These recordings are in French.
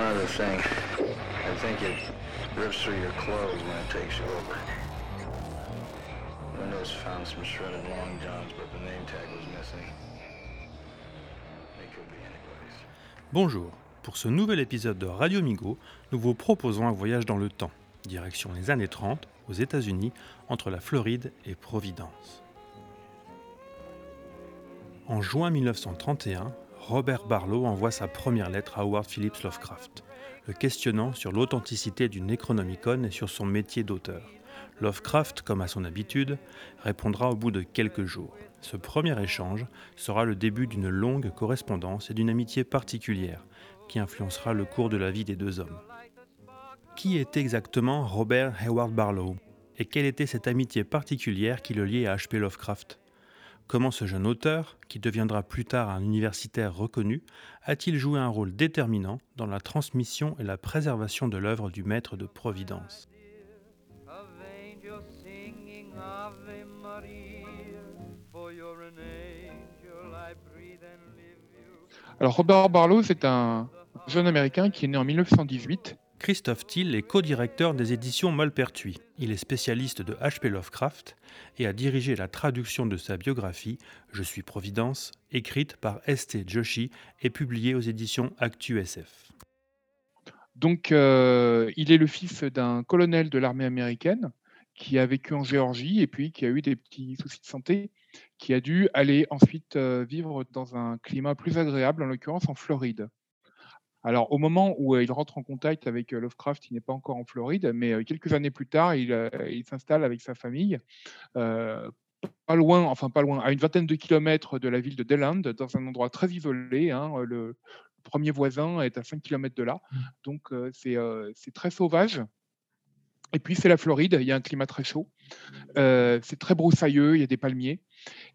one other thing. I think it rips through your clothes when it takes over. Windows found some shredded long johns, but the name tag was missing. Bonjour, pour ce nouvel épisode de Radio Migo, nous vous proposons un voyage dans le temps, direction les années 30, aux États-Unis, entre la Floride et Providence. En juin 1931, Robert Barlow envoie sa première lettre à Howard Phillips Lovecraft, le questionnant sur l'authenticité du Necronomicon et sur son métier d'auteur. Lovecraft, comme à son habitude, répondra au bout de quelques jours. Ce premier échange sera le début d'une longue correspondance et d'une amitié particulière qui influencera le cours de la vie des deux hommes. Qui était exactement Robert Hayward Barlow et quelle était cette amitié particulière qui le liait à H.P. Lovecraft? Comment ce jeune auteur, qui deviendra plus tard un universitaire reconnu, a-t-il joué un rôle déterminant dans la transmission et la préservation de l'œuvre du maître de Providence? Alors Robert Barlow, c'est un jeune Américain qui est né en 1918. Christophe Thiel est co-directeur des éditions Malpertuis. Il est spécialiste de H.P. Lovecraft et a dirigé la traduction de sa biographie Je suis Providence, écrite par St. Joshi et publiée aux éditions Actu SF. Donc euh, il est le fils d'un colonel de l'armée américaine qui a vécu en Géorgie et puis qui a eu des petits soucis de santé, qui a dû aller ensuite euh, vivre dans un climat plus agréable, en l'occurrence en Floride. Alors, au moment où euh, il rentre en contact avec euh, Lovecraft, il n'est pas encore en Floride, mais euh, quelques années plus tard, il, il s'installe avec sa famille, pas loin, enfin pas loin, à une vingtaine de kilomètres de la ville de Deland, dans un endroit très isolé. hein, le, premier voisin est à 5 kilomètres de là, donc euh, c'est euh, très sauvage. Et puis c'est la Floride, il y a un climat très chaud, Euh, c'est très broussailleux, il y a des palmiers.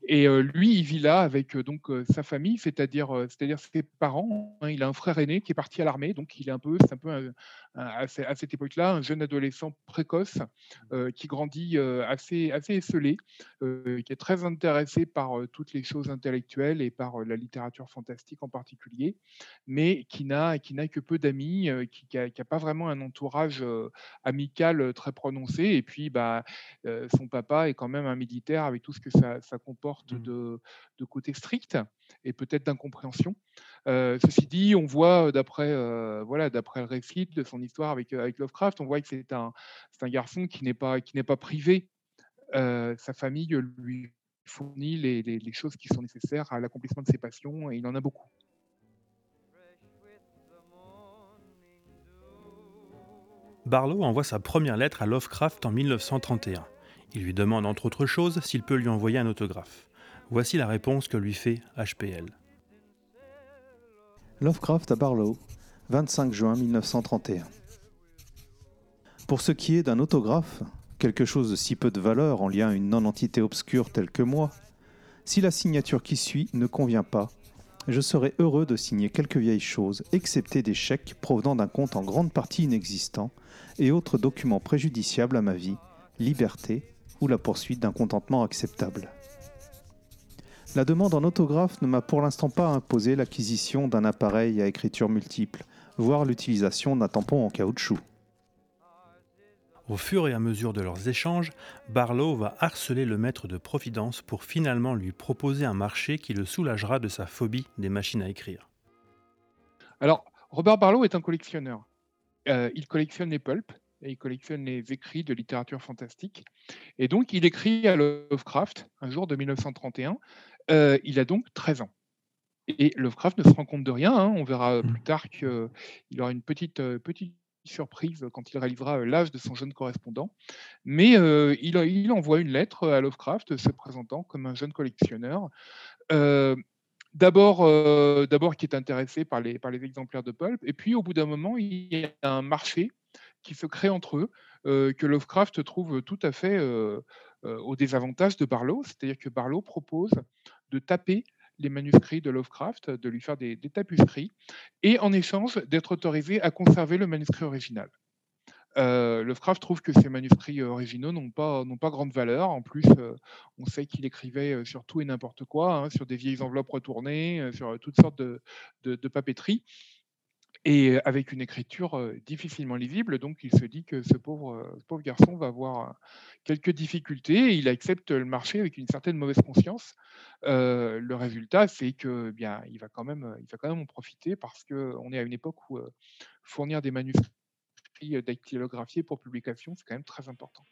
Et lui, il vit là avec donc sa famille, c'est-à-dire c'est-à-dire ses parents. hein. il a un frère aîné qui est parti à l'armée, donc il est un peu, c'est un peu un- un- à, ce- à cette époque-là un jeune adolescent précoce euh, qui grandit euh, assez assez esselé, euh, qui est très intéressé par toutes les choses intellectuelles et par la littérature fantastique en particulier, mais qui n'a qui n'a que peu d'amis, qui n'a pas vraiment un entourage amical très prononcé. Et puis, bah, son papa est quand même un militaire avec tout ce que ça, ça comporte Mm. de, de côté strict et peut-être d'incompréhension. Euh, ceci dit, on voit d'après euh, voilà, d'après le récit de son histoire avec, avec Lovecraft, on voit que c'est un, c'est un garçon qui n'est pas, qui n'est pas privé. Euh, sa famille lui fournit les, les- les choses qui sont nécessaires à l'accomplissement de ses passions et il en a beaucoup. Barlow envoie sa première lettre à Lovecraft en 1931. Il lui demande entre autres choses s'il peut lui envoyer un autographe. Voici la réponse que lui fait HPL. Lovecraft à Barlow, 25 juin 1931. Pour ce qui est d'un autographe, quelque chose de si peu de valeur en lien à une non-entité obscure telle que moi, si la signature qui suit ne convient pas, je serais heureux de signer quelques vieilles choses, excepté des chèques provenant d'un compte en grande partie inexistant et autres documents préjudiciables à ma vie, liberté ou la poursuite d'un contentement acceptable. La demande en autographe ne m'a pour l'instant pas imposé l'acquisition d'un appareil à écriture multiple, voire l'utilisation d'un tampon en caoutchouc. Au fur et à mesure de leurs échanges, Barlow va harceler le maître de Providence pour finalement lui proposer un marché qui le soulagera de sa phobie des machines à écrire. Alors, Robert Barlow est un collectionneur. Euh, il collectionne les pulps et il collectionne les écrits de littérature fantastique. Et donc, il écrit à Lovecraft un jour de 1931. Euh, il a donc 13 ans. Et Lovecraft ne se rend compte de rien. hein. On verra Mm. plus tard qu'il aura une petite, euh, petite surprise quand il réalisera euh, l'âge de son jeune correspondant. Mais euh, il, il envoie une lettre à Lovecraft se présentant comme un jeune collectionneur. Euh, D'abord, euh, d'abord qui est intéressé par les, par les exemplaires de pulp, et puis au bout d'un moment, il y a un marché qui se crée entre eux, que Lovecraft trouve tout à fait au désavantage de Barlow, c'est-à-dire que Barlow propose de taper les manuscrits de Lovecraft, de lui faire des, des tapuscrits, et en échange d'être autorisé à conserver le manuscrit original. Lovecraft trouve que ces manuscrits originaux n'ont pas, grande valeur. En plus, on sait qu'il écrivait sur tout et n'importe quoi, hein, sur des vieilles enveloppes retournées, sur toutes sortes de, de, de papeterie. Et avec une écriture difficilement lisible. Donc, il se dit que ce pauvre, garçon va avoir quelques difficultés il accepte le marché avec une certaine mauvaise conscience. Le résultat, c'est que va quand même, va quand même en profiter parce qu'on est à une époque où fournir des manuscrits dactylographiés pour publication, c'est quand même très important.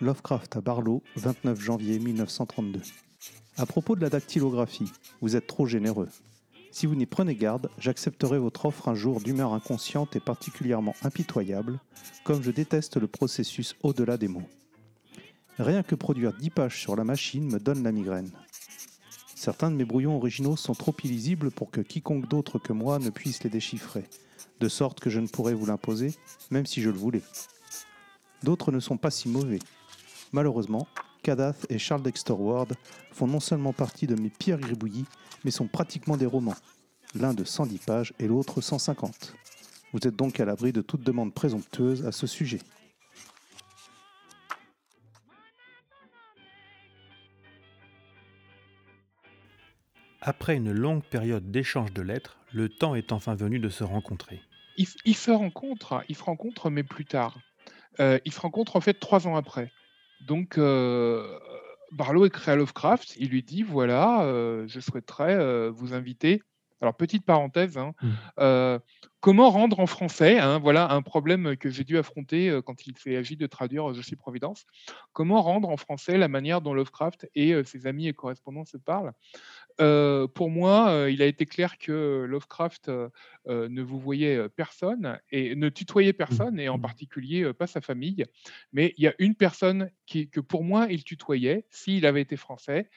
Lovecraft à Barlow, 29 janvier 1932. À propos de la dactylographie, vous êtes trop généreux. Si vous n'y prenez garde, j'accepterai votre offre un jour d'humeur inconsciente et particulièrement impitoyable, comme je déteste le processus au-delà des mots. Rien que produire 10 pages sur la machine me donne la migraine. Certains de mes brouillons originaux sont trop illisibles pour que quiconque d'autre que moi ne puisse les déchiffrer, de sorte que je ne pourrais vous l'imposer, même si je le voulais. D'autres ne sont pas si mauvais. Malheureusement, Cadath et Charles Dexter Ward font non seulement partie de mes pires gribouillis, mais sont pratiquement des romans, l'un de 110 pages et l'autre 150. Vous êtes donc à l'abri de toute demande présomptueuse à ce sujet. Après une longue période d'échange de lettres, le temps est enfin venu de se rencontrer. Ils, ils se rencontrent, ils se rencontrent, mais plus tard. Euh, ils se rencontrent en fait trois ans après. Donc, euh, Barlow écrit à Lovecraft, il lui dit voilà, euh, je souhaiterais euh, vous inviter. Alors, petite parenthèse, hein, Mm. euh, comment rendre en français hein, Voilà un problème que j'ai dû affronter quand il s'est agi de traduire Je suis Providence. Comment rendre en français la manière dont Lovecraft et ses amis et correspondants se parlent? Euh, Pour moi, euh, il a été clair que Lovecraft euh, euh, ne vous voyait personne et ne tutoyait personne, et en Mm. particulier pas sa famille. Mais il y a une personne qui, que pour moi, il tutoyait, s'il avait été français,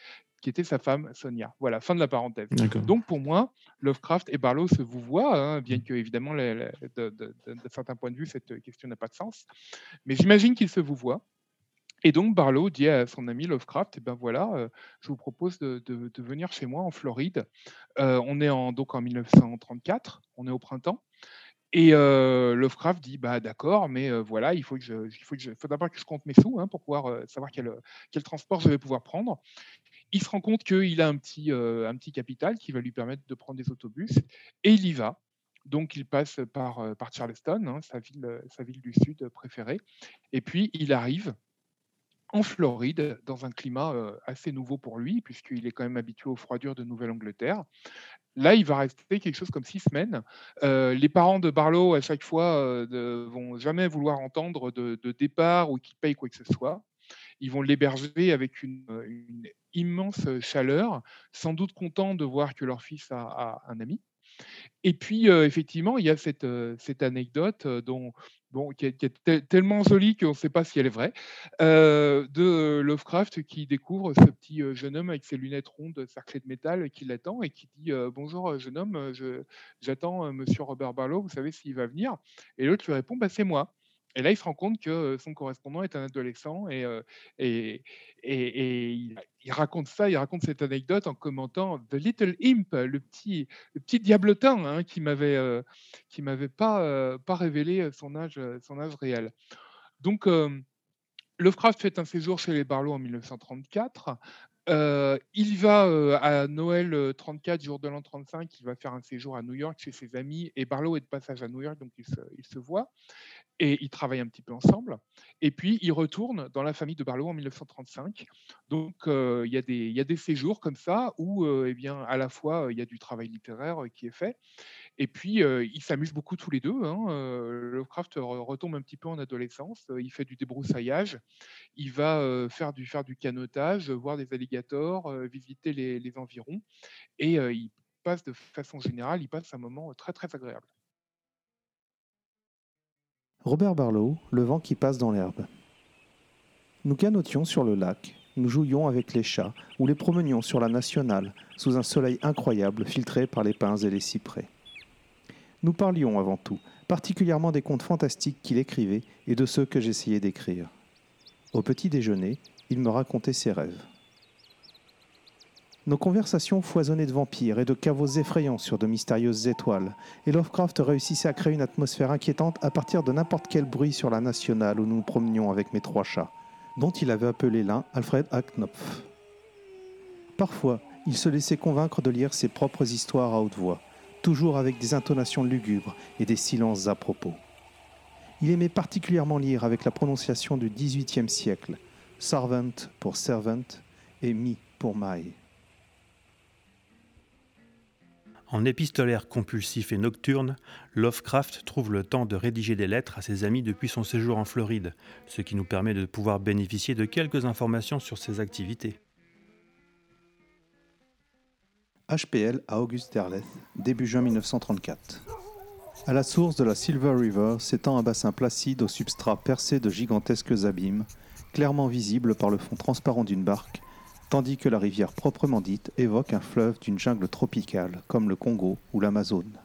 qui était sa femme, Sonia. Voilà, fin de la parenthèse. Donc pour moi, Lovecraft et Barlow se vous voient, hein, bien que évidemment, les- les- de, de- de- de certains points de vue, cette question n'a pas de sens. Mais j'imagine qu'ils se vous voient. Et donc Barlow dit à son ami Lovecraft, eh ben voilà, euh, je vous propose de, venir chez moi en Floride. Euh, on est en, donc en 1934, on est au printemps. Et euh, Lovecraft dit bah d'accord, mais voilà, il faut que je, d'abord que je compte mes sous hein, pour pouvoir savoir quel, transport je vais pouvoir prendre. Il se rend compte qu'il a un petit, un petit capital qui va lui permettre de prendre des autobus et il y va. Donc il passe par, Charleston, hein, sa, ville, sa ville du sud préférée, et puis il arrive en Floride, dans un climat euh, assez nouveau pour lui, puisqu'il est quand même habitué aux froidures de Nouvelle-Angleterre. Là, il va rester quelque chose comme six semaines. Euh, les parents de Barlow, à chaque fois, euh, ne vont jamais vouloir entendre de, départ ou qu'ils payent quoi que ce soit. Ils vont l'héberger avec une, immense chaleur, sans doute contents de voir que leur fils a, un ami. Et puis, euh, effectivement, il y a cette, euh, anecdote euh, dont, qui est, tellement jolie qu'on ne sait pas si elle est vraie, euh, de euh, Lovecraft qui découvre ce petit euh, jeune homme avec ses lunettes rondes cerclées de métal qui l'attend et qui dit Bonjour, jeune homme, j'attends monsieur Robert Barlow, vous savez s'il va venir Et l'autre lui répond bah, C'est moi. Et là, il se rend compte que son correspondant est un adolescent et, il, il raconte ça, il raconte cette anecdote en commentant The Little Imp, le petit, le hein, qui m'avait m'avait pas révélé son âge réel. Donc Lovecraft fait un séjour chez les Barlow en 1934. Euh, il va à Noël euh, 34, jour de l'an 35, il va faire un séjour à New York chez ses amis et Barlow est de passage à New York, donc ils se, ils se voient et ils travaillent un petit peu ensemble. Et puis il retourne dans la famille de Barlow en 1935. Donc euh, il y, a des- séjours comme ça où euh, eh bien, à la fois il y a du travail littéraire euh, qui est fait et puis, euh, ils s'amusent beaucoup tous les deux. hein, Lovecraft re- retombe un petit peu en adolescence. il fait du débroussaillage. Il va faire, du, canotage, voir des alligators, visiter les, les environs. Et il passe de façon générale, il passe un moment très, très agréable. Robert Barlow, Le vent qui passe dans l'herbe. Nous canotions sur le lac, nous jouions avec les chats ou les promenions sur la nationale sous un soleil incroyable filtré par les pins et les cyprès. Nous parlions avant tout, particulièrement des contes fantastiques qu'il écrivait et de ceux que j'essayais d'écrire. Au petit déjeuner, il me racontait ses rêves. Nos conversations foisonnaient de vampires et de caveaux effrayants sur de mystérieuses étoiles, et Lovecraft réussissait à créer une atmosphère inquiétante à partir de n'importe quel bruit sur la nationale où nous nous promenions avec mes trois chats, dont il avait appelé l'un Alfred Hacknopf. Parfois, Il se laissait convaincre de lire ses propres histoires à haute voix, toujours avec des intonations lugubres et des silences à propos. Il aimait particulièrement lire avec la prononciation du XVIIIe siècle, servant pour servant et mi pour my. En épistolaire compulsif et nocturne, Lovecraft trouve le temps de rédiger des lettres à ses amis depuis son séjour en Floride, ce qui nous permet de pouvoir bénéficier de quelques informations sur ses activités. HPL à Auguste Derleth, début juin 1934. À la source de la Silver River s'étend un bassin placide au substrat percé de gigantesques abîmes, clairement visibles par le fond transparent d'une barque tandis que la rivière proprement dite évoque un fleuve d'une jungle tropicale, comme le Congo ou l'Amazone.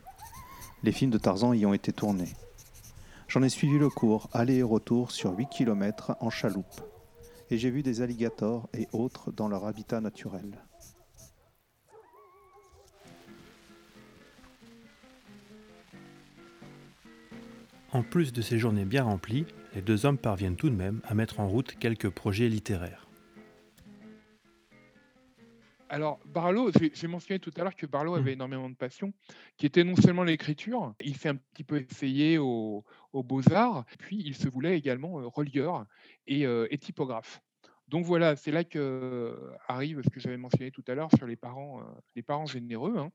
Les films de Tarzan y ont été tournés. J'en ai suivi le cours, aller et retour sur 8 km en chaloupe, et j'ai vu des alligators et autres dans leur habitat naturel. En plus de ces journées bien remplies, les deux hommes parviennent tout de même à mettre en route quelques projets littéraires. Alors, Barlow, j'ai mentionné tout à l'heure que Barlow Mmh. avait énormément de passion, qui était non seulement l'écriture, il s'est un petit peu essayé aux, aux beaux-arts, puis il se voulait également euh, relieur et, euh, et typographe. Donc voilà, c'est là que arrive ce que j'avais mentionné tout à l'heure sur les parents, les parents généreux. hein.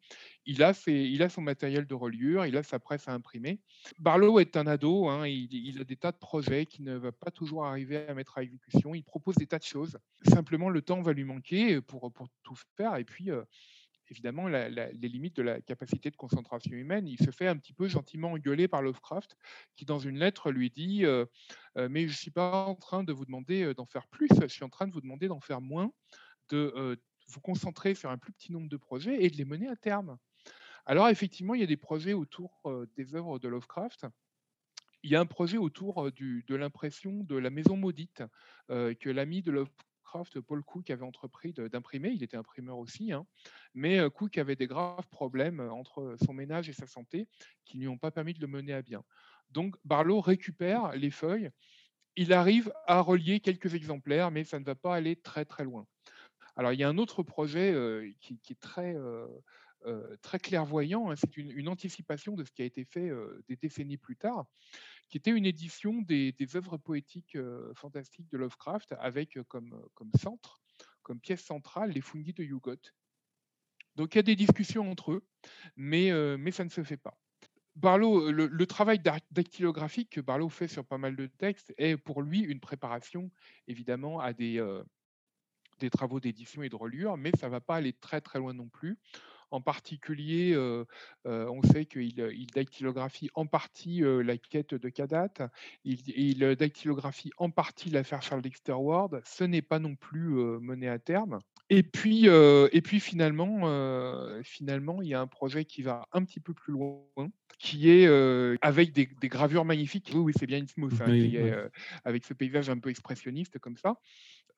Il, a ses- il a son matériel de reliure, il a sa presse à imprimer. Barlow est un ado, hein, il, a des tas de projets qui ne va pas toujours arriver à mettre à exécution. Il propose des tas de choses. Simplement, le temps va lui manquer pour, pour tout faire. Et puis, évidemment, les limites de la capacité de concentration humaine. Il se fait un petit peu gentiment engueuler par Lovecraft, qui, dans une lettre, lui dit euh, Euh, Mais je ne suis pas en train de vous demander euh, d'en faire plus, je suis en train de vous demander d'en faire moins, de vous concentrer sur un plus petit nombre de projets et de les mener à terme. Alors, effectivement, il y a des projets autour des œuvres de Lovecraft. Il y a un projet autour de l'impression de la maison maudite que l'ami de Lovecraft, Paul Cook, avait entrepris d'imprimer. Il était imprimeur aussi, hein. mais Cook avait des graves problèmes entre son ménage et sa santé qui ne lui ont pas permis de le mener à bien. Donc Barlow récupère les feuilles. Il arrive à relier quelques exemplaires, mais ça ne va pas aller très très loin. Alors il y a un autre projet qui, est très, très clairvoyant, hein, c'est une, anticipation de ce qui a été fait des décennies plus tard, qui était une édition des, œuvres poétiques euh, fantastiques de Lovecraft avec euh, comme, comme centre, comme pièce centrale, les fungis de Yugot. Donc il y a des discussions entre eux, mais, euh, ça ne se fait pas. Barlow, le, travail dactylographique que Barlow fait sur pas mal de textes est pour lui une préparation évidemment à des, euh, des travaux d'édition et de reliure, mais ça ne va pas aller très très loin non plus. En particulier, on sait qu'il il dactylographie en partie la quête de Kadat, il, il dactylographie en partie l'affaire Charles Dexter Ward, ce n'est pas non plus mené à terme. Et puis, et puis finalement, finalement, il y a un projet qui va un petit peu plus loin, qui est euh, avec des, des gravures magnifiques. Oui, oui, c'est bien Innsmouth, hein, Oui, oui. euh, avec ce paysage un peu expressionniste comme ça.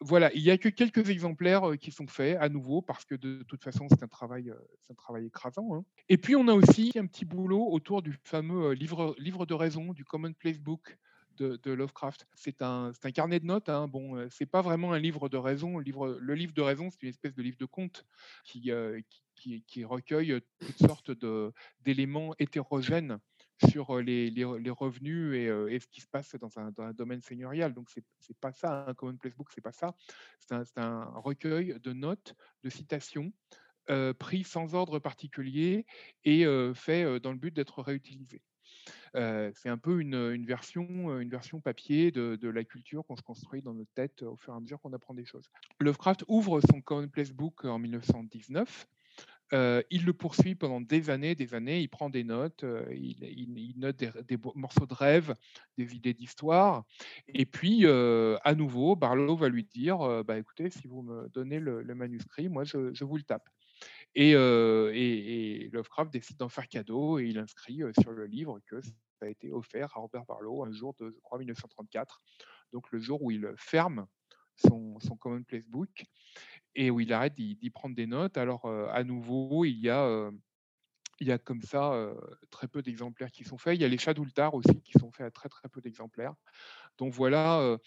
Voilà, il n'y a que quelques exemplaires qui sont faits à nouveau parce que de toute façon c'est un travail, c'est un travail écrasant. hein. Et puis on a aussi un petit boulot autour du fameux livre, livre de raison du Commonplace Book de, Lovecraft. C'est un, c'est un carnet de notes. Hein. Bon, c'est pas vraiment un livre de raison. Le livre, le livre de raison, c'est une espèce de livre de contes qui, qui, recueille toutes sortes d'éléments hétérogènes sur les, les re- les revenus et, et ce qui se passe dans un, dans un domaine seigneurial. Donc, c'est c'est pas ça, un Commonplace Book, c'est pas ça. C'est un, un recueil de notes, de citations, euh, pris sans ordre particulier et fait dans le but d'être réutilisé. C'est un peu une, une version, une version papier de, de la culture qu'on se construit dans notre tête au fur et à mesure qu'on apprend des choses. Lovecraft ouvre son Commonplace Book en 1919. Euh, il le poursuit pendant des années, des années. Il prend des notes, euh, il, note des, morceaux de rêve, des idées d'histoire. Et puis, euh, à nouveau, Barlow va lui dire bah, écoutez, si vous me donnez le, manuscrit, moi, je, vous le tape. Et, Lovecraft décide d'en faire cadeau et il inscrit sur le livre que ça a été offert à Robert Barlow un jour de, je crois, 1934, donc le jour où il ferme son Commonplace Book et où il arrête d'y prendre des notes. Alors, à nouveau, il y a, il y a comme ça euh, très peu d'exemplaires qui sont faits. Il y a les Shadultar aussi qui sont faits à très très peu d'exemplaires. Donc voilà, euh,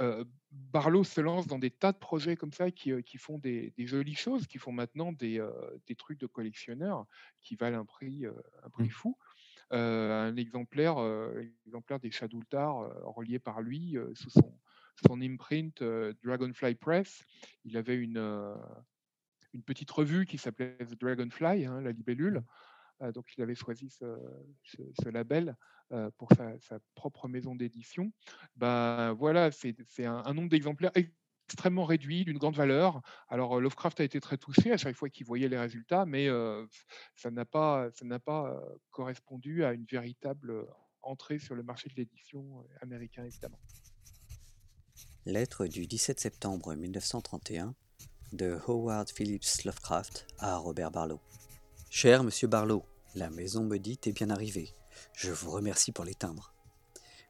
euh, Barlow se lance dans des tas de projets comme ça qui, qui font des, des jolies choses, qui font maintenant des, des trucs de collectionneurs qui valent un prix, un prix Mm. fou. Un exemplaire, exemplaire des Shadultar euh, relié par lui sous son, son imprint euh, Dragonfly Press. Il avait une, euh, une petite revue qui s'appelait The Dragonfly, hein, la libellule. Euh, donc il avait choisi ce, label pour sa, propre maison d'édition. Ben voilà, c'est un, nombre d'exemplaires extrêmement réduit, d'une grande valeur. Alors Lovecraft a été très touché à chaque fois qu'il voyait les résultats, mais ça n'a pas, ça n'a pas correspondu à une véritable entrée sur le marché de l'édition américain, évidemment. Lettre du 17 septembre 1931 de Howard Phillips Lovecraft à Robert Barlow. Cher Monsieur Barlow, la maison maudite est bien arrivée. Je vous remercie pour les timbres.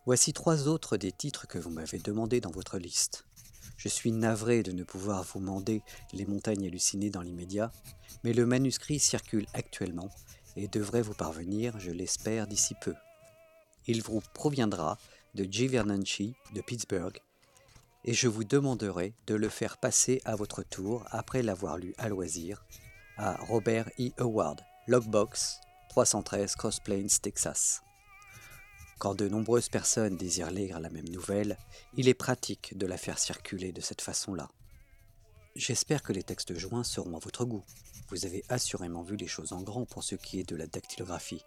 Voici trois autres des titres que vous m'avez demandés dans votre liste. Je suis navré de ne pouvoir vous mander les montagnes hallucinées dans l'immédiat, mais le manuscrit circule actuellement et devrait vous parvenir, je l'espère, d'ici peu. Il vous proviendra de G. Vernunchi de Pittsburgh et je vous demanderai de le faire passer à votre tour après l'avoir lu à loisir à Robert E. Howard, Logbox 313 Cross Plains, Texas. Quand de nombreuses personnes désirent lire la même nouvelle, il est pratique de la faire circuler de cette façon-là. J'espère que les textes joints seront à votre goût. Vous avez assurément vu les choses en grand pour ce qui est de la dactylographie.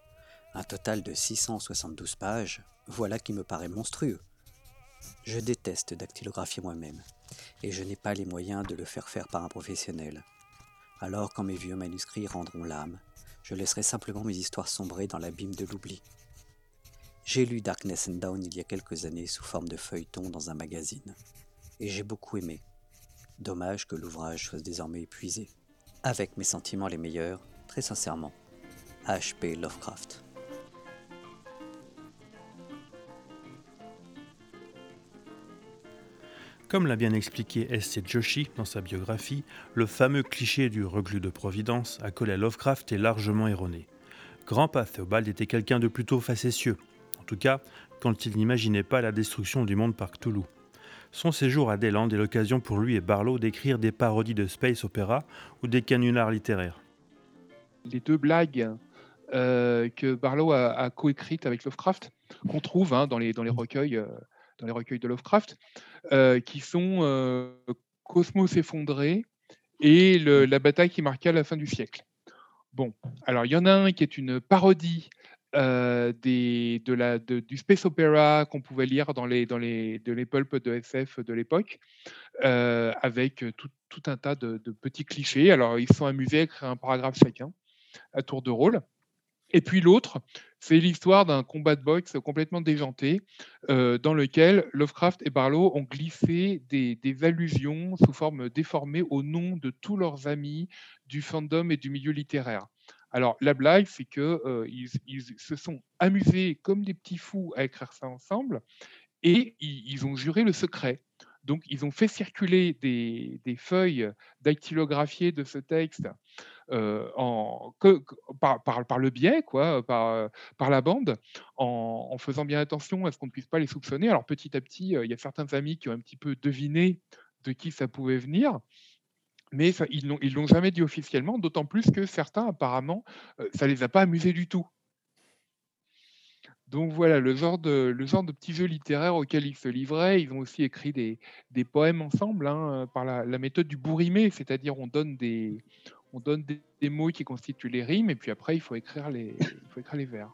Un total de 672 pages, voilà qui me paraît monstrueux. Je déteste dactylographier moi-même, et je n'ai pas les moyens de le faire faire par un professionnel. Alors quand mes vieux manuscrits rendront l'âme, je laisserai simplement mes histoires sombrer dans l'abîme de l'oubli. J'ai lu Darkness and Down il y a quelques années sous forme de feuilleton dans un magazine, et j'ai beaucoup aimé. Dommage que l'ouvrage soit désormais épuisé. Avec mes sentiments les meilleurs, très sincèrement, H.P. Lovecraft. Comme l'a bien expliqué S.C. Joshi dans sa biographie, le fameux cliché du reclus de Providence accolé à Lovecraft est largement erroné. Grandpa Theobald était quelqu'un de plutôt facétieux, en tout cas quand il n'imaginait pas la destruction du monde par Cthulhu. Son séjour à Deland est l'occasion pour lui et Barlow d'écrire des parodies de space opéra ou des canulars littéraires. Les deux blagues euh, que Barlow a, coécrites avec Lovecraft, qu'on trouve hein, dans, les, dans, les recueils, euh, dans les recueils de Lovecraft, euh, qui sont euh, Cosmos effondré et le- la bataille qui marqua la fin du siècle. Bon, alors il y en a un qui est une parodie euh, des, de la, de- du space opera qu'on pouvait lire dans les, dans les, de les pulps de SF de l'époque, euh, avec tout, tout un tas de, de petits clichés. Alors ils se sont amusés à écrire un paragraphe chacun, à tour de rôle. Et puis l'autre, c'est l'histoire d'un combat de boxe complètement déjanté, euh, dans lequel Lovecraft et Barlow ont glissé des, allusions sous forme déformée au nom de tous leurs amis du fandom et du milieu littéraire. Alors la blague, c'est que euh, ils, se sont amusés comme des petits fous à écrire ça ensemble, et ils ont juré le secret. Donc ils ont fait circuler des, feuilles dactylographiées de ce texte euh, par, le biais, quoi, par, la bande, en, faisant bien attention à ce qu'on ne puisse pas les soupçonner. Alors petit à petit, euh, il y a certains amis qui ont un petit peu deviné de qui ça pouvait venir, mais ils ils l'ont jamais dit officiellement, d'autant plus que certains, apparemment, euh, ça les a pas amusés du tout. Donc voilà, le genre de, le genre de petits jeux littéraires auxquels ils se livraient. Ils ont aussi écrit des, poèmes ensemble hein, par la, méthode du bourrimé, c'est-à-dire on donne des, on donne des, des mots qui constituent les rimes et puis après il faut écrire les, il faut écrire les vers.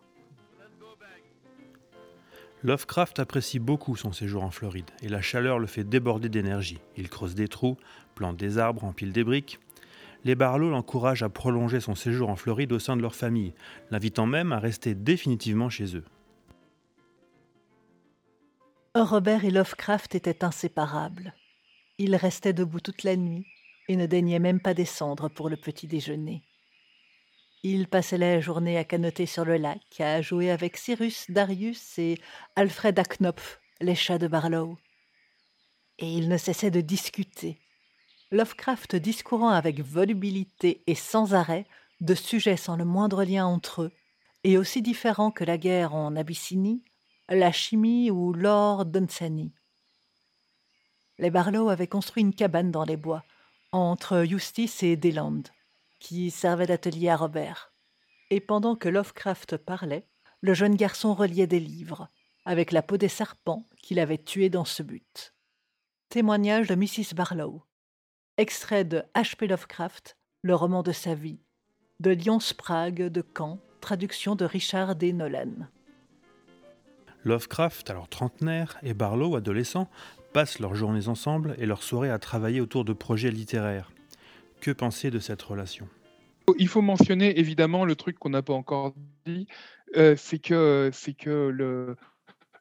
Lovecraft apprécie beaucoup son séjour en Floride et la chaleur le fait déborder d'énergie. Il creuse des trous, plante des arbres, empile des briques. Les Barlow l'encouragent à prolonger son séjour en Floride au sein de leur famille, l'invitant même à rester définitivement chez eux. Robert et Lovecraft étaient inséparables. Ils restaient debout toute la nuit et ne daignaient même pas descendre pour le petit déjeuner. Ils passaient la journée à canoter sur le lac, à jouer avec Cyrus, Darius et Alfred Aknopf, les chats de Barlow. Et ils ne cessaient de discuter. Lovecraft discourant avec volubilité et sans arrêt de sujets sans le moindre lien entre eux, et aussi différents que la guerre en Abyssinie, la chimie ou l'or d'Unsani. Les Barlow avaient construit une cabane dans les bois, entre Eustace et Deland, qui servait d'atelier à Robert. Et pendant que Lovecraft parlait, le jeune garçon reliait des livres, avec la peau des serpents qu'il avait tués dans ce but. Témoignage de Mrs. Barlow. Extrait de H.P. Lovecraft, le roman de sa vie, de Lyon Sprague de Caen, traduction de Richard D. Nolan. Lovecraft, alors trentenaire, et Barlow, adolescent, passent leurs journées ensemble et leurs soirées à travailler autour de projets littéraires. Que penser de cette relation? Il faut mentionner évidemment le truc qu'on n'a pas encore dit, euh, c'est que, c'est que le,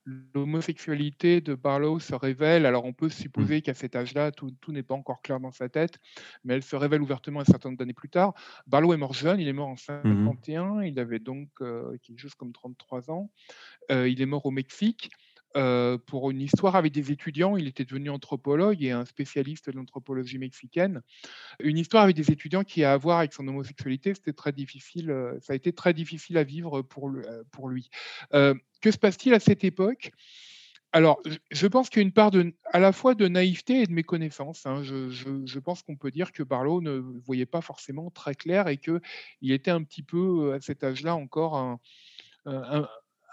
l'homosexualité de Barlow se révèle. Alors, on peut supposer qu'à cet âge-là, tout, tout n'est pas encore clair dans sa tête, mais elle se révèle ouvertement un certain nombre d'années plus tard. Barlow est mort jeune, il est mort en 51, il avait donc euh, quelque chose comme 33 ans. Euh, il est mort au Mexique. Euh, pour une histoire avec des étudiants. Il était devenu anthropologue et un spécialiste de l'anthropologie mexicaine. Une histoire avec des étudiants qui a à voir avec son homosexualité, c'était très difficile. euh, ça a été très difficile à vivre pour, euh, lui. Que se passe-t-il à cette époque? Alors, je- pense qu'il y a une part de, à la fois de naïveté et de méconnaissance. hein. Je, pense qu'on peut dire que Barlow ne voyait pas forcément très clair et qu'il était un petit peu, à cet âge-là, encore un,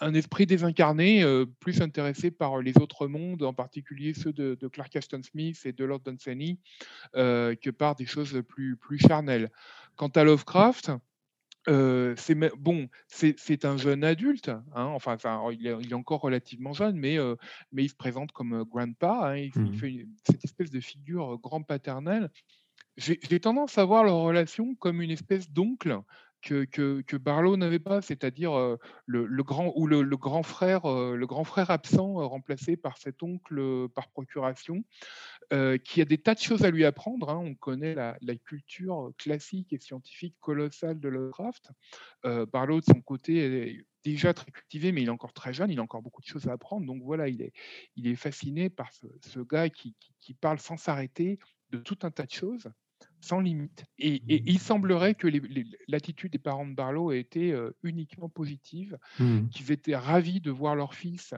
un esprit désincarné, euh, plus intéressé par les autres mondes, en particulier ceux de, de Clark Ashton Smith et de Lord Dunsany, euh, que par des choses plus, plus charnelles. Quant à Lovecraft, euh, c'est bon, c'est un jeune adulte, hein, enfin, enfin, il, est, il est encore relativement jeune, mais, euh, mais il se présente comme grandpa, hein, il, il Mhm. fait une- cette espèce de figure grand-paternelle. J'ai j'ai tendance à voir leur relation comme une espèce d'oncle que, Barlow n'avait pas, c'est-à-dire euh, le, grand ou le, grand frère, euh, le grand frère absent euh, remplacé par cet oncle par procuration, qui a des tas de choses à lui apprendre. hein. On connaît la, culture classique et scientifique colossale de Lovecraft. Euh, Barlow, de son côté, est déjà très cultivé, mais il est encore très jeune, il a encore beaucoup de choses à apprendre. Donc voilà, il est, fasciné par ce, gars qui parle sans s'arrêter de tout un tas de choses, sans limite. Et, et il semblerait que l'attitude des parents de Barlow ait été euh, uniquement positive Mhm. qu'ils étaient ravis de voir leur fils,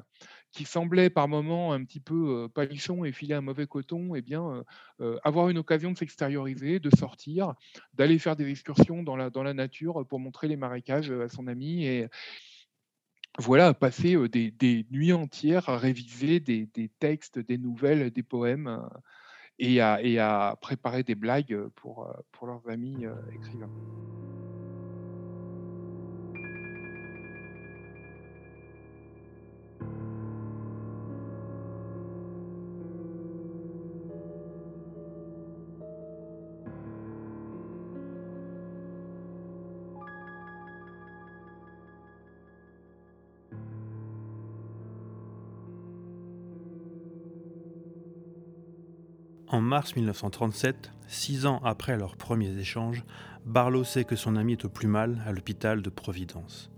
qui semblait par moments un petit peu euh, palichon et filer un mauvais coton, et bien euh, euh, avoir une occasion de s'extérioriser, de sortir, d'aller faire des excursions dans la, dans la nature pour montrer les marécages à son ami et voilà, passer des, des nuits entières à réviser des, des textes, des nouvelles, des poèmes et, à, préparer des blagues pour, pour leurs amis écrivains. Mars 1937, six ans après leurs premiers échanges, Barlow sait que son ami est au plus mal à l'hôpital de Providence.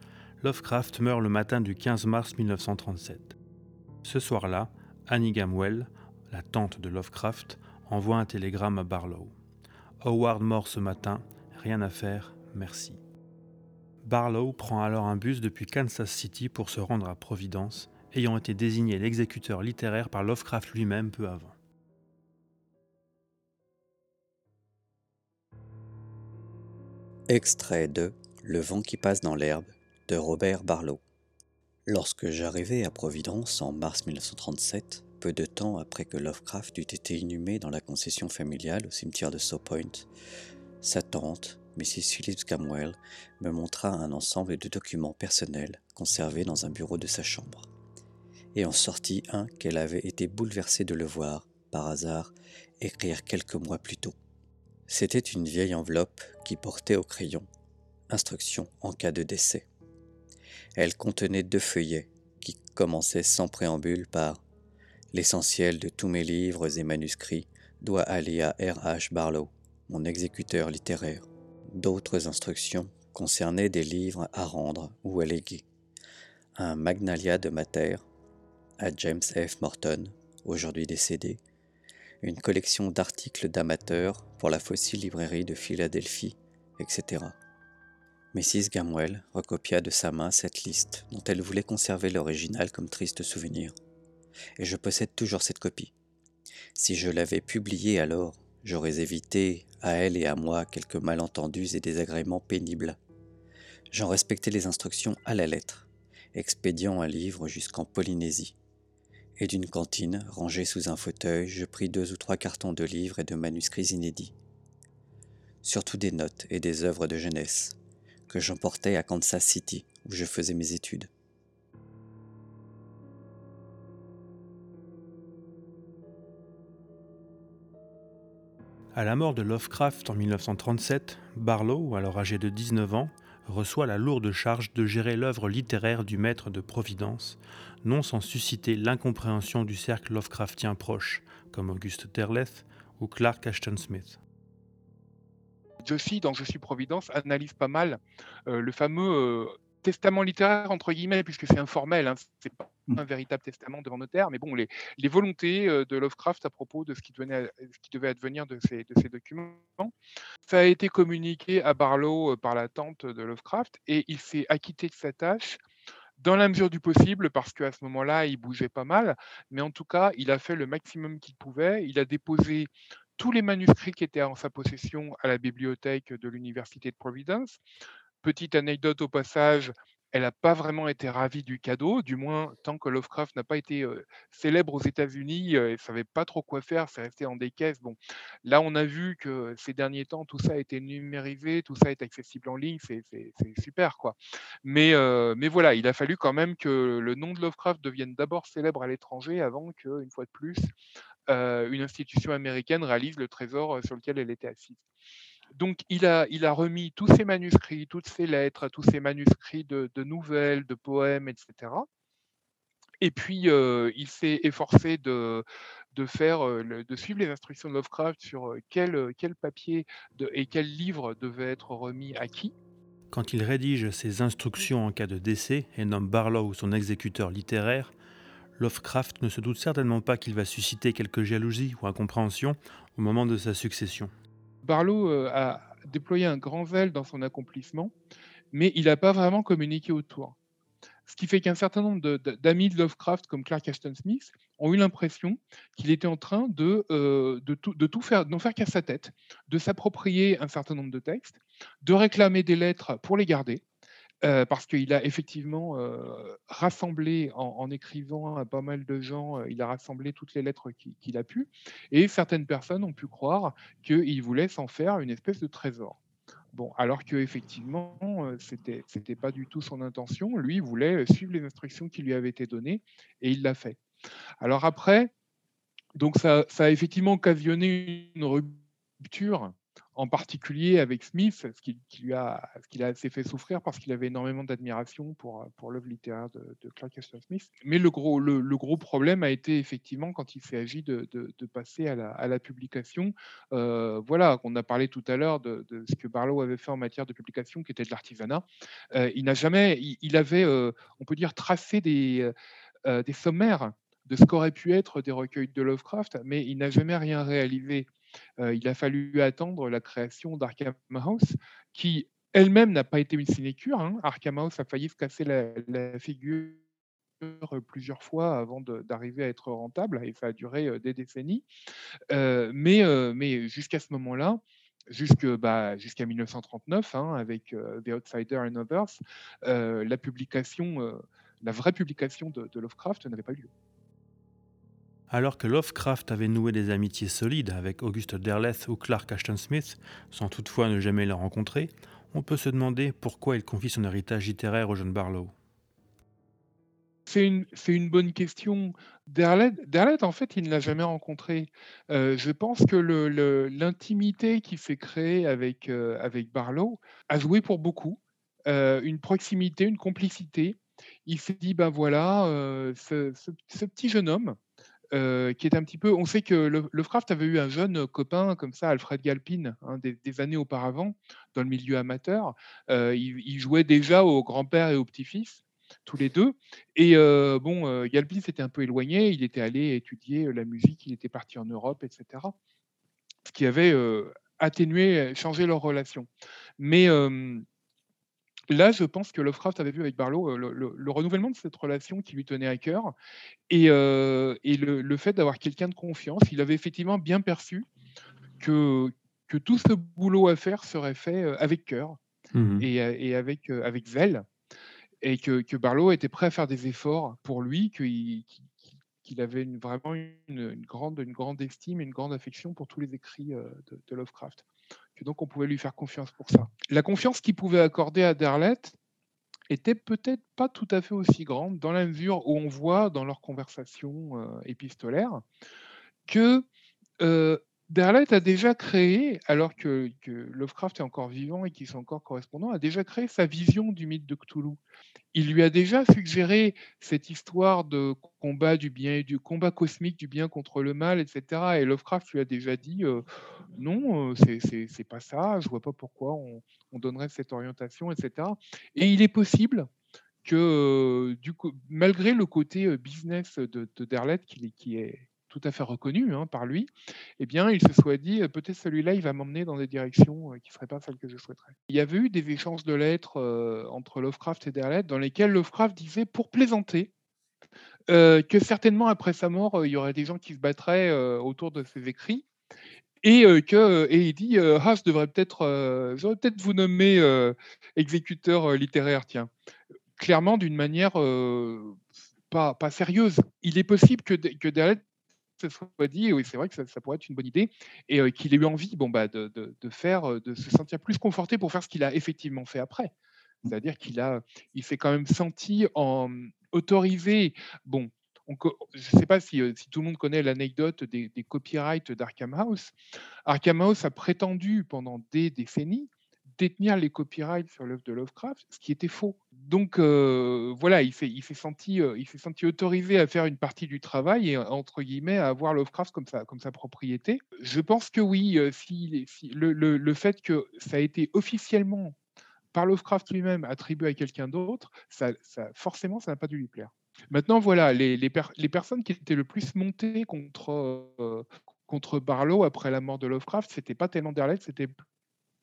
Lovecraft meurt le matin du 15 mars 1937. Ce soir-là, Annie Gamwell, la tante de Lovecraft, envoie un télégramme à Barlow. Howard mort ce matin, rien à faire, merci. Barlow prend alors un bus depuis Kansas City pour se rendre à Providence, ayant été désigné l'exécuteur littéraire par Lovecraft lui-même peu avant. Extrait de Le vent qui passe dans l'herbe de Robert Barlow. Lorsque j'arrivai à Providence en mars 1937, peu de temps après que Lovecraft eût été inhumé dans la concession familiale au cimetière de Saw Point, sa tante, Mrs. Phillips Gamwell, me montra un ensemble de documents personnels conservés dans un bureau de sa chambre, et en sortit un qu'elle avait été bouleversée de le voir, par hasard, écrire quelques mois plus tôt. C'était une vieille enveloppe qui portait au crayon Instructions en cas de décès. Elle contenait deux feuillets qui commençaient sans préambule par L'essentiel de tous mes livres et manuscrits doit aller à R. H. Barlow, mon exécuteur littéraire. D'autres instructions concernaient des livres à rendre ou à léguer. Un Magnalia de Mater à James F. Morton, aujourd'hui décédé, une collection d'articles d'amateurs pour la fossile librairie de Philadelphie, etc. Mrs. Gamwell recopia de sa main cette liste dont elle voulait conserver l'original comme triste souvenir. Et je possède toujours cette copie. Si je l'avais publié alors, j'aurais évité, à elle et à moi, quelques malentendus et désagréments pénibles. J'en respectais les instructions à la lettre, expédiant un livre jusqu'en Polynésie. Et d'une cantine, rangée sous un fauteuil, je pris deux ou trois cartons de livres et de manuscrits inédits. Surtout des notes et des œuvres de jeunesse, que j'emportais à Kansas City, où je faisais mes études. À la mort de Lovecraft en 1937, Barlow, alors âgé de 19 ans, reçoit la lourde charge de gérer l'œuvre littéraire du maître de Providence, non sans susciter l'incompréhension du cercle Lovecraftien proche, comme Auguste Derleth ou Clark Ashton Smith. Josie, dans Je suis Providence, analyse pas mal euh, le fameux euh, testament littéraire, entre guillemets, puisque c'est informel, hein, c'est pas Mm. un véritable testament devant notaire, mais bon, les, les volontés euh, de Lovecraft à propos de ce qui, devenait, ce qui devait advenir de ces, de ces documents. Ça a été communiqué à Barlow euh, par la tante de Lovecraft, et il s'est acquitté de sa tâche dans la mesure du possible, parce qu'à ce moment-là, il bougeait pas mal, mais en tout cas, il a fait le maximum qu'il pouvait. Il a déposé tous les manuscrits qui étaient en sa possession à la bibliothèque de l'Université de Providence. Petite anecdote au passage, elle n'a pas vraiment été ravie du cadeau, du moins tant que Lovecraft n'a pas été célèbre aux États-Unis, elle ne savait pas trop quoi faire, c'est resté en des caisses. Bon, là, on a vu que ces derniers temps, tout ça a été numérisé, tout ça est accessible en ligne, c'est super, quoi. Mais, voilà, il a fallu quand même que le nom de Lovecraft devienne d'abord célèbre à l'étranger avant qu'une fois de plus, une institution américaine réalise le trésor sur lequel elle était assise. Donc, il a, remis tous ses manuscrits, toutes ses lettres, tous ses manuscrits de, nouvelles, de poèmes, etc. Et puis, euh, il s'est efforcé de, faire, euh, de suivre les instructions de Lovecraft sur euh, quel, papier et quel livre devait être remis à qui. Quand il rédige ses instructions en cas de décès et nomme Barlow son exécuteur littéraire, Lovecraft ne se doute certainement pas qu'il va susciter quelque jalousie ou incompréhension au moment de sa succession. Barlow euh, a déployé un grand zèle dans son accomplissement, mais il n'a pas vraiment communiqué autour. Ce qui fait qu'un certain nombre d'amis de Lovecraft, comme Clark Ashton Smith, ont eu l'impression qu'il était en train de, euh, tout, de tout faire, d'en faire qu'à sa tête, de s'approprier un certain nombre de textes, de réclamer des lettres pour les garder, parce qu'il a effectivement rassemblé, en, écrivant à pas mal de gens, il a rassemblé toutes les lettres qui- qu'il a pu, et certaines personnes ont pu croire qu'il voulait s'en faire une espèce de trésor. Bon, alors que effectivement, c'était c'était pas du tout son intention. Lui voulait suivre les instructions qui lui avaient été données et il l'a fait. Alors après, donc ça a effectivement occasionné une rupture, en particulier avec Smith, ce qui, lui a, ce qui l'a assez fait souffrir parce qu'il avait énormément d'admiration pour, euh, pour l'œuvre littéraire de, Clark Ashton Smith. Mais le gros, le, gros problème a été effectivement quand il agi de, de, de passer à la, à la publication. Euh, voilà, on a parlé tout à l'heure de, ce que Barlow avait fait en matière de publication, qui était de l'artisanat. Euh, il n'a jamais, il, avait, on peut dire, tracé des, des sommaires de ce qu'auraient pu être des recueils de Lovecraft, mais il n'a jamais rien réalisé. Euh, il a fallu attendre la création d'Arkham House, qui elle-même n'a pas été une sinécure. hein. Arkham House a failli se casser la, figure plusieurs fois avant d'arriver à être rentable, et ça a duré euh, des décennies. Euh, mais jusqu'à ce moment-là, bah, jusqu'à 1939, hein, avec euh, The Outsider and Others, la publication, la vraie publication de, de Lovecraft n'avait pas eu lieu. Alors que Lovecraft avait noué des amitiés solides avec Auguste Derleth ou Clark Ashton Smith, sans toutefois ne jamais les rencontrer, on peut se demander pourquoi il confie son héritage littéraire au jeune Barlow. C'est une, bonne question. Derlet, Derlet, en fait, il ne l'a jamais rencontré. Euh, je pense que l'intimité qui s'est créée avec, euh, avec Barlow a joué pour beaucoup. Euh, une proximité, une complicité. Il s'est dit, ben voilà, ce- ce petit jeune homme, euh, qui est un petit peu. On sait que Lovecraft avait eu un jeune copain comme ça, Alfred Galpin, hein, des, années auparavant, dans le milieu amateur. Euh, il, jouait déjà au grand-père et au petit-fils, tous les deux. Et euh, bon, euh, Galpin s'était un peu éloigné. Il était allé étudier la musique, il était parti en Europe, etc. Ce qui avait atténué, changé leur relation. Mais. Là, je pense que Lovecraft avait vu avec Barlow le, le- le renouvellement de cette relation qui lui tenait à cœur et, euh, et le, le fait d'avoir quelqu'un de confiance. Il avait effectivement bien perçu que, que tout ce boulot à faire serait fait avec cœur Mhm. et, et avec, avec zèle, et que, que Barlow était prêt à faire des efforts pour lui, qu'il avait une- vraiment une, une grande, une grande estime et une grande affection pour tous les écrits de, de Lovecraft. Donc on pouvait lui faire confiance pour ça. La confiance qu'il pouvait accorder à Derlet était peut-être pas tout à fait aussi grande dans la mesure où on voit dans leurs conversations euh, épistolaires que euh, Derlet a déjà créé, alors que, Lovecraft est encore vivant et qu'ils sont encore correspondants, a déjà créé sa vision du mythe de Cthulhu. Il lui a déjà suggéré cette histoire de combat du bien et du combat cosmique du bien contre le mal, etc. Et Lovecraft lui a déjà dit euh, non, euh, c'est- pas ça, je vois pas pourquoi on, on donnerait cette orientation, etc. Et il est possible que, euh, malgré le côté euh, business de, de qui est tout à fait reconnu hein, par lui, eh bien, il se soit dit peut-être celui-là, il va m'emmener dans des directions qui ne seraient pas celles que je souhaiterais. Il y avait eu des échanges de lettres entre Lovecraft et Derlet dans lesquels Lovecraft disait, pour plaisanter, que certainement après sa mort, il y aurait des gens qui se battraient autour de ses écrits. Et, que, et il dit euh, Ah, je devrais peut-être euh, peut-être vous nommer exécuteur littéraire, tiens. Clairement, d'une manière pas, pas sérieuse. Il est possible que, que Derlet se soit dit, oui, c'est vrai que ça, ça pourrait être une bonne idée, et euh, qu'il ait eu envie bon, bah, de, de- de faire, euh, de se sentir plus conforté pour faire ce qu'il a effectivement fait après. C'est-à-dire qu'il a, il s'est quand même senti en, autorisé. Bon, on je ne sais pas si, euh, si tout le monde connaît l'anecdote des, des copyrights d'Arkham House. Arkham House a prétendu pendant des décennies détenir les copyrights sur l'œuvre de Lovecraft, ce qui était faux. Donc euh, voilà, il senti, euh, il s'est senti autorisé à faire une partie du travail et entre guillemets à avoir Lovecraft comme sa, propriété. Je pense que oui, euh, si, le, fait que ça a été officiellement par Lovecraft lui-même attribué à quelqu'un d'autre, ça, ça- forcément, ça n'a pas dû lui plaire. Maintenant, voilà, les, les per- les personnes qui étaient le plus montées contre, euh, contre Barlow après la mort de Lovecraft, c'était pas tellement Derlet, c'était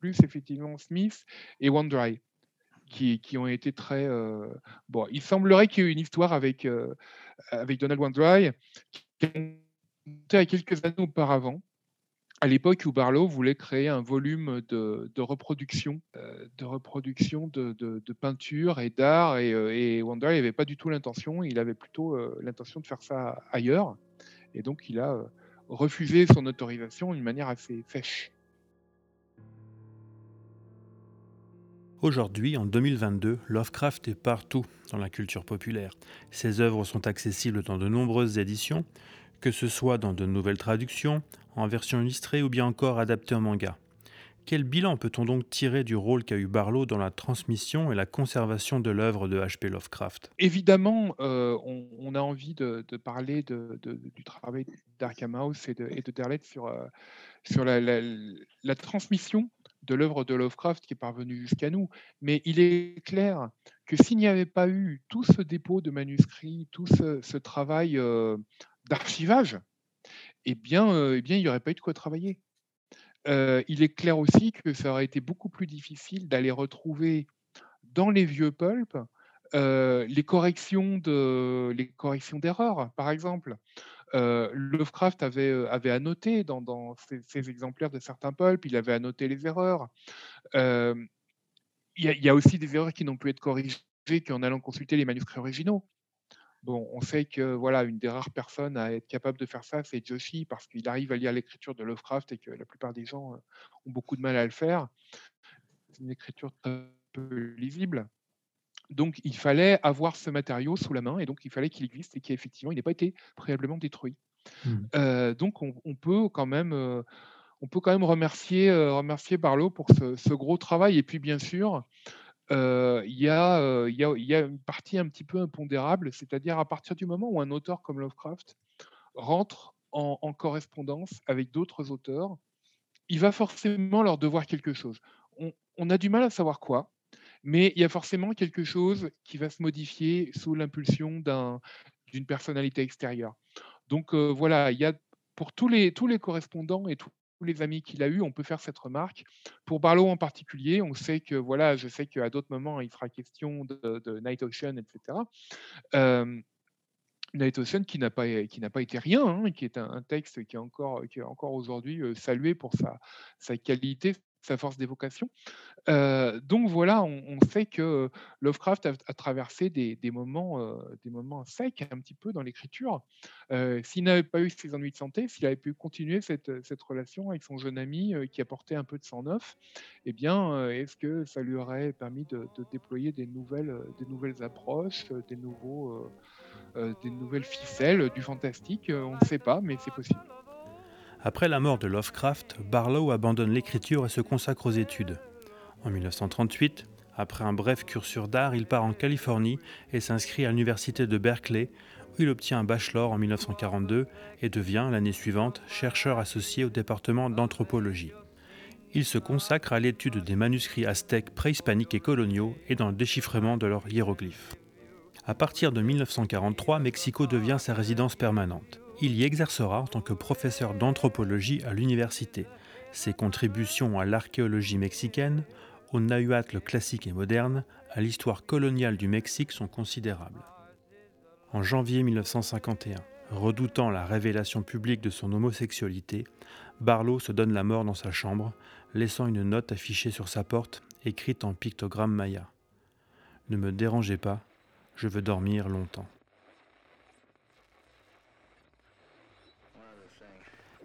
plus effectivement Smith et Wandry, qui, qui ont été très... euh, Bon, il semblerait qu'il y ait une histoire avec, euh, avec Donald Wandry, qui montée à quelques années auparavant, à l'époque où Barlow voulait créer un volume de, de reproduction, euh, de reproduction de, de, peinture et d'art, et, et Wandry n'avait pas du tout l'intention, il avait plutôt l'intention de faire ça ailleurs, et donc il a refusé son autorisation d'une manière assez sèche. Aujourd'hui, en 2022, Lovecraft est partout dans la culture populaire. Ses œuvres sont accessibles dans de nombreuses éditions, que ce soit dans de nouvelles traductions, en version illustrée ou bien encore adaptée en manga. Quel bilan peut-on donc tirer du rôle qu'a eu Barlow dans la transmission et la conservation de l'œuvre de H.P. Lovecraft? Évidemment, euh, on, a envie de, parler du travail d'Arkham House et de, et euh, sur la transmission de l'œuvre de Lovecraft qui est parvenue jusqu'à nous. Mais il est clair que s'il n'y avait pas eu tout ce dépôt de manuscrits, tout ce, travail euh, d'archivage, eh bien, euh, eh bien, il n'y aurait pas eu de quoi travailler. Euh, il est clair aussi que ça aurait été beaucoup plus difficile d'aller retrouver dans les vieux pulps les corrections d'erreurs, par exemple. Euh, Lovecraft avait, euh, avait annoté dans, ses, exemplaires de certains pulps, il avait annoté les erreurs. Euh, Il y, a- aussi des erreurs qui n'ont pu être corrigées qu'en allant consulter les manuscrits originaux. Bon, on sait que voilà, une des rares personnes à être capable de faire ça, c'est Joshi, parce qu'il arrive à lire l'écriture de Lovecraft et que la plupart des gens ont beaucoup de mal à le faire. C'est une écriture peu lisible. Donc, il fallait avoir ce matériau sous la main et donc il fallait qu'il existe et qu'effectivement, il n'ait pas été préalablement détruit. Mhm. Euh, donc, on, on peut quand même, euh, on peut quand même remercier, euh, remercier Barlow pour ce, ce gros travail. Et puis, bien sûr, il y, y, y a une partie un petit peu impondérable, c'est-à-dire à partir du moment où un auteur comme Lovecraft rentre en, en correspondance avec d'autres auteurs, il va forcément leur devoir quelque chose. On, on a du mal à savoir quoi, mais il y a forcément quelque chose qui va se modifier sous l'impulsion d'un- d'une personnalité extérieure. Donc euh, voilà, il y a pour tous les, correspondants et tous les amis qu'il a eus, on peut faire cette remarque. Pour Barlow en particulier, on sait que, voilà, je sais qu'à d'autres moments, il sera question de, Night Ocean, etc. Night Ocean qui n'a pas, pas été rien, hein, qui est un, texte qui est encore, encore aujourd'hui salué pour sa qualité, sa force d'évocation. donc voilà, on, sait que Lovecraft a, traversé des, moments, des moments secs un petit peu dans l'écriture. s'il n'avait pas eu ses ennuis de santé, s'il avait pu continuer cette, relation avec son jeune ami qui apportait un peu de sang neuf, eh bien, est-ce que ça lui aurait permis de, déployer des nouvelles, approches, des nouveaux des nouvelles ficelles, du fantastique, on ne sait pas, mais c'est possible. Après la mort de Lovecraft, Barlow abandonne l'écriture et se consacre aux études. En 1938, après un bref cursus d'art, il part en Californie et s'inscrit à l'université de Berkeley, où il obtient un bachelor en 1942 et devient, l'année suivante, chercheur associé au département d'anthropologie. Il se consacre à l'étude des manuscrits aztèques préhispaniques et coloniaux et dans le déchiffrement de leurs hiéroglyphes. À partir de 1943, Mexico devient sa résidence permanente. Il y exercera en tant que professeur d'anthropologie à l'université. Ses contributions à l'archéologie mexicaine, au nahuatl classique et moderne, à l'histoire coloniale du Mexique sont considérables. En janvier 1951, redoutant la révélation publique de son homosexualité, Barlow se donne la mort dans sa chambre, laissant une note affichée sur sa porte, écrite en pictogramme maya. Ne me dérangez pas, je veux dormir longtemps.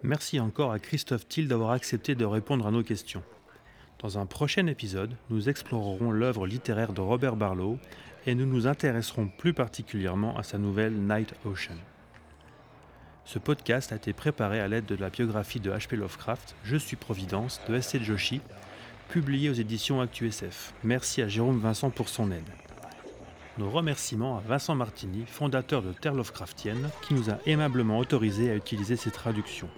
Merci encore à Christophe Thiel d'avoir accepté de répondre à nos questions. Dans un prochain épisode, nous explorerons l'œuvre littéraire de Robert Barlow et nous nous intéresserons plus particulièrement à sa nouvelle Night Ocean. Ce podcast a été préparé à l'aide de la biographie de H.P. Lovecraft, Je suis Providence, de S.C. Joshi, publié aux éditions ActuSF. Merci à Jérôme Vincent pour son aide. Nos remerciements à Vincent Martini, fondateur de Terre Lovecraftienne, qui nous a aimablement autorisé à utiliser ses traductions.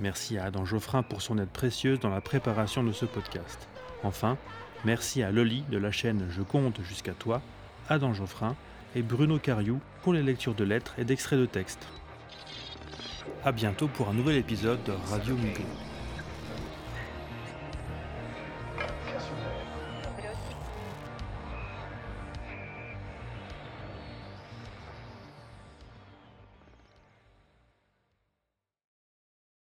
Merci à Adam Geoffrin pour son aide précieuse dans la préparation de ce podcast. Enfin, merci à Loli de la chaîne Je compte jusqu'à toi, Adam Geoffrin et Bruno Cariou pour les lectures de lettres et d'extraits de textes. A bientôt pour un nouvel épisode de Radio Mugri.